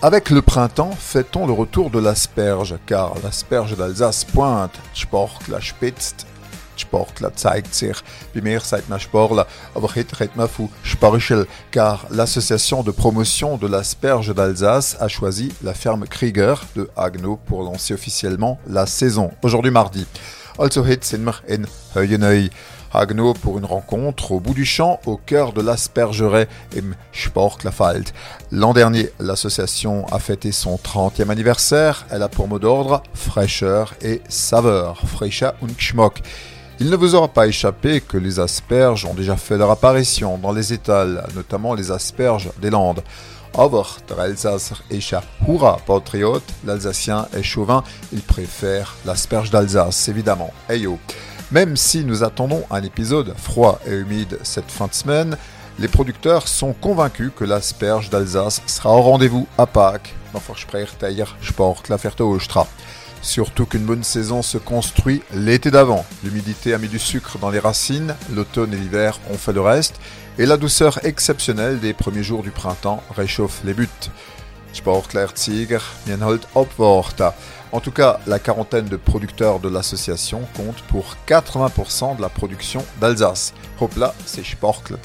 Avec le printemps, fait-on le retour de l'asperge, car l'asperge d'Alsace pointe. Car l'association de promotion de l'asperge d'Alsace a choisi la ferme Krieger de Agno pour lancer officiellement la saison, aujourd'hui mardi. Also heute sind in Heueneuil. Agno pour une rencontre au bout du champ, au cœur de l'aspergeraie im Sportlafald. L'an dernier, l'association a fêté son 30e anniversaire. Elle a pour mot d'ordre fraîcheur et saveur, frischa und Geschmack. Il ne vous aura pas échappé que les asperges ont déjà fait leur apparition dans les étals, notamment les asperges des Landes. Aber der patriote, l'Alsacien est chauvin, il préfère l'asperge d'Alsace, évidemment. Hey même si nous attendons un épisode froid et humide cette fin de semaine, les producteurs sont convaincus que l'asperge d'Alsace sera au rendez-vous à Pâques. Surtout qu'une bonne saison se construit l'été d'avant. L'humidité a mis du sucre dans les racines, l'automne et l'hiver ont fait le reste, et la douceur exceptionnelle des premiers jours du printemps réchauffe les buts. Sportler Tiger, Mienhold Opvorta. En tout cas, la quarantaine de producteurs de l'association compte pour 80% de la production d'Alsace. Hop là, c'est Sportler